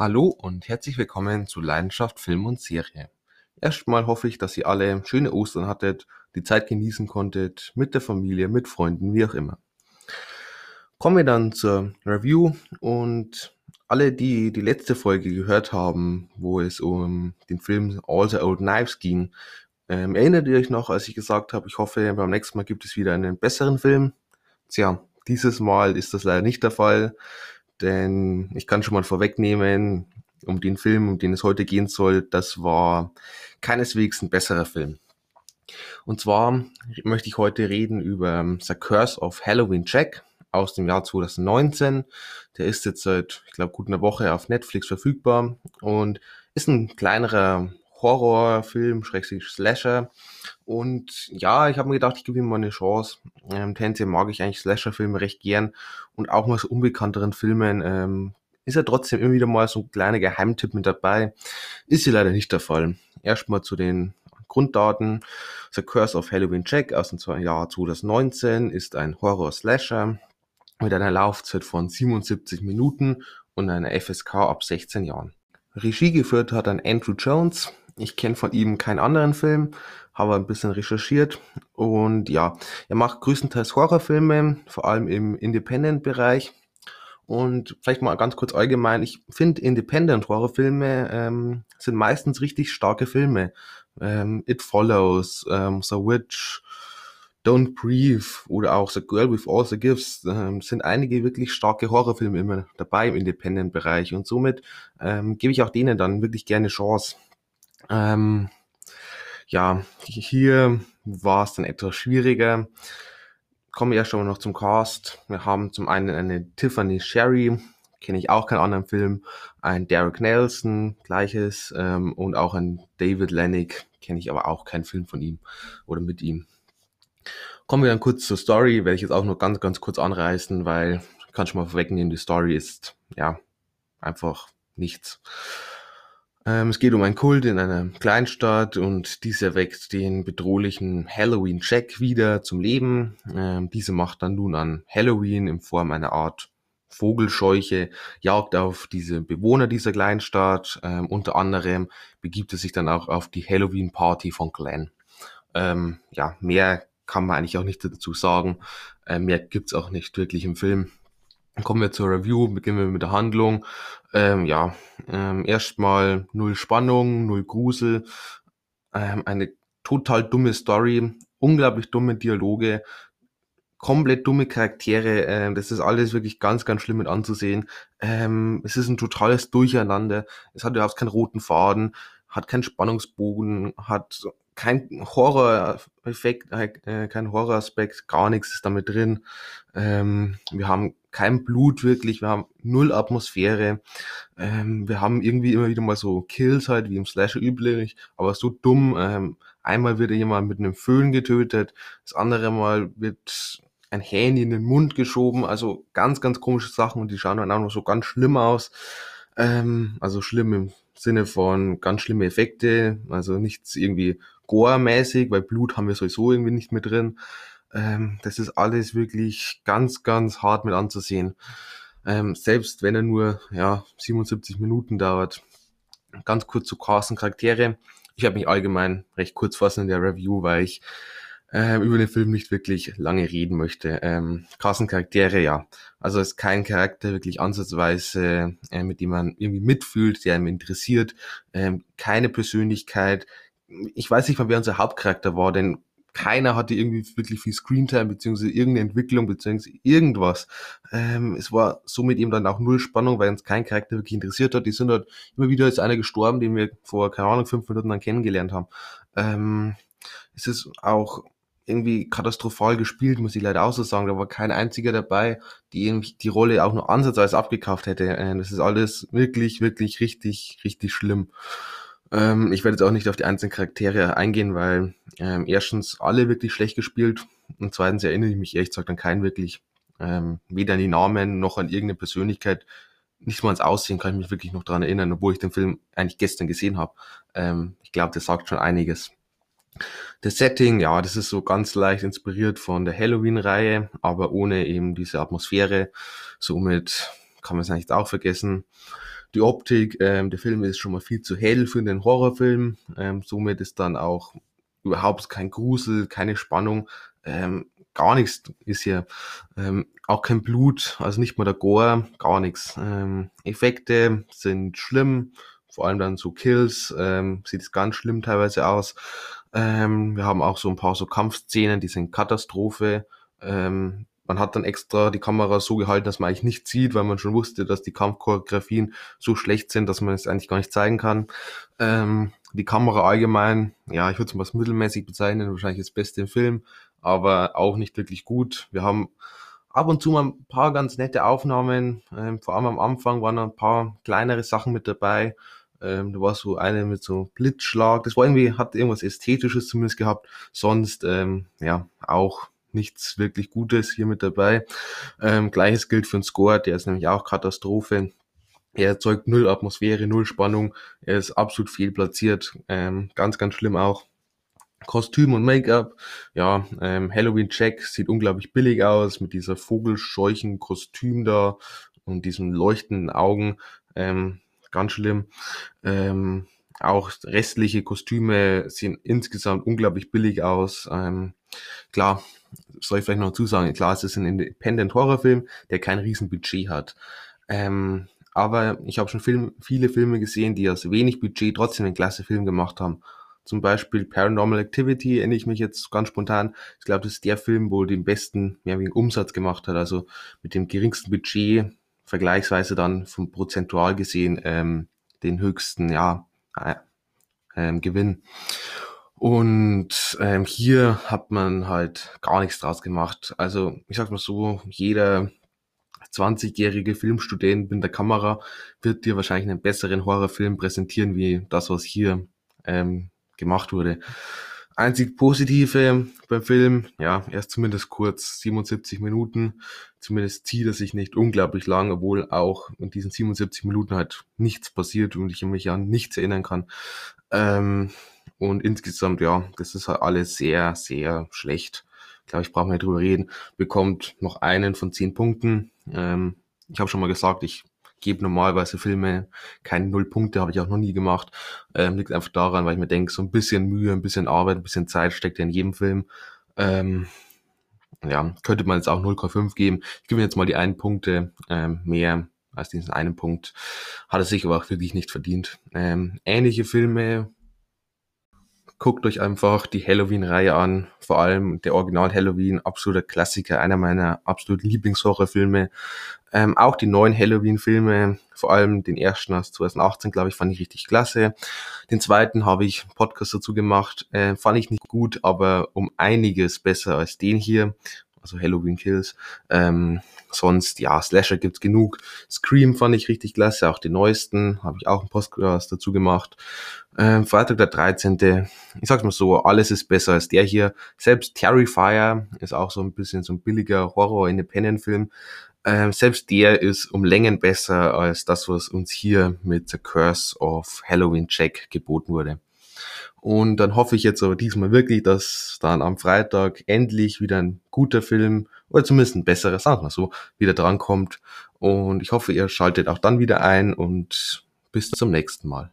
Hallo und herzlich willkommen zu Leidenschaft Film und Serie. Erstmal hoffe ich, dass ihr alle schöne Ostern hattet, die Zeit genießen konntet, mit der Familie, mit Freunden, wie auch immer. Kommen wir dann zur Review und alle, die die letzte Folge gehört haben, wo es um den Film All the Old Knives ging, ähm, erinnert ihr euch noch, als ich gesagt habe, ich hoffe, beim nächsten Mal gibt es wieder einen besseren Film? Tja, dieses Mal ist das leider nicht der Fall denn ich kann schon mal vorwegnehmen, um den Film, um den es heute gehen soll, das war keineswegs ein besserer Film. Und zwar möchte ich heute reden über The Curse of Halloween Jack aus dem Jahr 2019. Der ist jetzt seit, ich glaube, gut einer Woche auf Netflix verfügbar und ist ein kleinerer Horrorfilm, Schrägstrich Slasher. Und ja, ich habe mir gedacht, ich gebe ihm mal eine Chance. Ähm, tendenziell mag ich eigentlich Slasher-Filme recht gern und auch mal so unbekannteren Filmen ähm, ist ja trotzdem immer wieder mal so ein kleiner Geheimtipp mit dabei. Ist hier leider nicht der Fall. Erstmal zu den Grunddaten. The Curse of Halloween Jack aus dem Jahr 2019 ist ein Horror-Slasher mit einer Laufzeit von 77 Minuten und einer FSK ab 16 Jahren. Regie geführt hat ein Andrew Jones, ich kenne von ihm keinen anderen Film, habe ein bisschen recherchiert und ja, er macht größtenteils Horrorfilme, vor allem im Independent-Bereich. Und vielleicht mal ganz kurz allgemein, ich finde Independent-Horrorfilme ähm, sind meistens richtig starke Filme. Ähm, It Follows, ähm, The Witch, Don't Breathe oder auch The Girl with All the Gifts ähm, sind einige wirklich starke Horrorfilme immer dabei im Independent-Bereich und somit ähm, gebe ich auch denen dann wirklich gerne Chance. Ähm, ja, hier war es dann etwas schwieriger. Kommen wir erst schon mal noch zum Cast. Wir haben zum einen eine Tiffany Sherry, kenne ich auch keinen anderen Film, ein Derek Nelson, gleiches, ähm, und auch ein David Lennick, kenne ich aber auch keinen Film von ihm oder mit ihm. Kommen wir dann kurz zur Story, werde ich jetzt auch nur ganz, ganz kurz anreißen, weil ich kann schon mal vorwegnehmen, die Story ist, ja, einfach nichts. Ähm, es geht um einen Kult in einer Kleinstadt und dieser weckt den bedrohlichen Halloween Jack wieder zum Leben. Ähm, diese macht dann nun an Halloween in Form einer Art Vogelscheuche, jagt auf diese Bewohner dieser Kleinstadt. Ähm, unter anderem begibt er sich dann auch auf die Halloween Party von Glenn. Ja, mehr kann man eigentlich auch nicht dazu sagen. Äh, mehr gibt's auch nicht wirklich im Film. Kommen wir zur Review, beginnen wir mit der Handlung. Ähm, ja, ähm, erstmal null Spannung, null Grusel, ähm, eine total dumme Story, unglaublich dumme Dialoge, komplett dumme Charaktere. Ähm, das ist alles wirklich ganz, ganz schlimm mit anzusehen. Ähm, es ist ein totales Durcheinander. Es hat überhaupt keinen roten Faden, hat keinen Spannungsbogen, hat kein Horror-Effekt, äh, kein Horror-Aspekt, gar nichts ist damit drin. Ähm, wir haben kein Blut wirklich, wir haben null Atmosphäre. Ähm, wir haben irgendwie immer wieder mal so Kills halt, wie im Slasher üblich, aber so dumm. Ähm, einmal wird jemand mit einem Föhn getötet, das andere Mal wird ein Hähn in den Mund geschoben, also ganz, ganz komische Sachen und die schauen dann auch noch so ganz schlimm aus. Ähm, also schlimm im Sinne von ganz schlimme Effekte, also nichts irgendwie Gore-mäßig, weil Blut haben wir sowieso irgendwie nicht mehr drin. Ähm, das ist alles wirklich ganz, ganz hart mit anzusehen. Ähm, selbst wenn er nur ja, 77 Minuten dauert. Ganz kurz zu Carsten Charaktere. Ich habe mich allgemein recht kurz fassen in der Review, weil ich äh, über den Film nicht wirklich lange reden möchte. Ähm, Carsten Charaktere, ja. Also ist kein Charakter wirklich ansatzweise, äh, mit dem man irgendwie mitfühlt, der einem interessiert. Ähm, keine Persönlichkeit. Ich weiß nicht mal, wer unser Hauptcharakter war, denn keiner hatte irgendwie wirklich viel Screentime, beziehungsweise irgendeine Entwicklung, beziehungsweise irgendwas. Ähm, es war somit eben dann auch null Spannung, weil uns kein Charakter wirklich interessiert hat. Die sind halt immer wieder ist einer gestorben, den wir vor, keine Ahnung, fünf Minuten dann kennengelernt haben. Ähm, es ist auch irgendwie katastrophal gespielt, muss ich leider auch so sagen. Da war kein einziger dabei, die die Rolle auch nur ansatzweise abgekauft hätte. Äh, das ist alles wirklich, wirklich richtig, richtig schlimm. Ähm, ich werde jetzt auch nicht auf die einzelnen Charaktere eingehen, weil ähm, erstens alle wirklich schlecht gespielt und zweitens erinnere ich mich ehrlich gesagt an keinen wirklich, ähm, weder an die Namen noch an irgendeine Persönlichkeit. Nicht mal ans Aussehen kann ich mich wirklich noch dran erinnern, obwohl ich den Film eigentlich gestern gesehen habe. Ähm, ich glaube, das sagt schon einiges. Das Setting, ja, das ist so ganz leicht inspiriert von der Halloween-Reihe, aber ohne eben diese Atmosphäre. Somit kann man es eigentlich auch vergessen. Die Optik, ähm, der Film ist schon mal viel zu hell für einen Horrorfilm. Ähm, somit ist dann auch überhaupt kein Grusel, keine Spannung. Ähm, gar nichts ist hier. Ähm, auch kein Blut, also nicht mal der Gore, gar nichts. Ähm, Effekte sind schlimm, vor allem dann so Kills, ähm, sieht es ganz schlimm teilweise aus. Ähm, wir haben auch so ein paar so Kampfszenen, die sind Katastrophe. Ähm, man hat dann extra die Kamera so gehalten, dass man eigentlich nicht sieht, weil man schon wusste, dass die Kampfchoreografien so schlecht sind, dass man es eigentlich gar nicht zeigen kann. Ähm, die Kamera allgemein, ja, ich würde es mal als mittelmäßig bezeichnen, wahrscheinlich das Beste im Film, aber auch nicht wirklich gut. Wir haben ab und zu mal ein paar ganz nette Aufnahmen, ähm, vor allem am Anfang waren ein paar kleinere Sachen mit dabei. Ähm, da war so eine mit so Blitzschlag. Das war irgendwie, hat irgendwas Ästhetisches zumindest gehabt. Sonst, ähm, ja, auch nichts wirklich Gutes hier mit dabei. Ähm, Gleiches gilt für den Score, der ist nämlich auch Katastrophe. Er erzeugt null Atmosphäre, null Spannung. Er ist absolut fehlplatziert. Ähm, ganz, ganz schlimm auch. Kostüm und Make-up. Ja, ähm, Halloween Jack sieht unglaublich billig aus mit dieser vogelscheuchen Kostüm da und diesen leuchtenden Augen. Ähm, ganz schlimm. Ähm, auch restliche Kostüme sehen insgesamt unglaublich billig aus. Ähm, klar, soll ich vielleicht noch zusagen, klar, es ist ein Independent-Horrorfilm, der kein Riesenbudget hat. Ähm, aber ich habe schon Film, viele Filme gesehen, die aus wenig Budget trotzdem einen klasse Film gemacht haben. Zum Beispiel Paranormal Activity, erinnere ich mich jetzt ganz spontan. Ich glaube, das ist der Film, wo den besten mehrwiegen Umsatz gemacht hat, also mit dem geringsten Budget, vergleichsweise dann vom prozentual gesehen ähm, den höchsten ja, äh, ähm, Gewinn. Und ähm, hier hat man halt gar nichts draus gemacht. Also ich sag mal so, jeder 20-jährige Filmstudent mit der Kamera wird dir wahrscheinlich einen besseren Horrorfilm präsentieren, wie das, was hier ähm, gemacht wurde. Einzig Positive beim Film, ja, er ist zumindest kurz, 77 Minuten. Zumindest zieht er sich nicht unglaublich lang, obwohl auch in diesen 77 Minuten halt nichts passiert und ich mich an nichts erinnern kann. Ähm, und insgesamt, ja, das ist halt alles sehr, sehr schlecht. Ich glaube, ich brauche nicht drüber reden. Bekommt noch einen von zehn Punkten. Ähm, ich habe schon mal gesagt, ich gebe normalerweise Filme keine Null Punkte, habe ich auch noch nie gemacht. Ähm, liegt einfach daran, weil ich mir denke, so ein bisschen Mühe, ein bisschen Arbeit, ein bisschen Zeit steckt ja in jedem Film. Ähm, ja, könnte man jetzt auch 0,5 geben. Ich gebe jetzt mal die einen Punkte ähm, mehr als diesen einen Punkt. Hat er sich aber auch wirklich nicht verdient. Ähm, ähnliche Filme guckt euch einfach die Halloween-Reihe an. Vor allem der Original Halloween, absoluter Klassiker, einer meiner absoluten Lieblingshorrorfilme. Ähm, auch die neuen Halloween-Filme, vor allem den ersten aus 2018, glaube ich, fand ich richtig klasse. Den zweiten habe ich Podcast dazu gemacht, äh, fand ich nicht gut, aber um einiges besser als den hier also Halloween Kills. Ähm, sonst, ja, Slasher gibt's genug. Scream fand ich richtig klasse, auch den neuesten, habe ich auch einen Podcast dazu gemacht. Ähm, Freitag der 13. Ich sag's mal so, alles ist besser als der hier. Selbst Terrifier ist auch so ein bisschen so ein billiger Horror-Independent-Film. Ähm, selbst der ist um Längen besser als das, was uns hier mit The Curse of Halloween Jack geboten wurde. Und dann hoffe ich jetzt aber diesmal wirklich, dass dann am Freitag endlich wieder ein guter Film oder zumindest ein besserer, sagen wir so, wieder drankommt. Und ich hoffe, ihr schaltet auch dann wieder ein und bis zum nächsten Mal.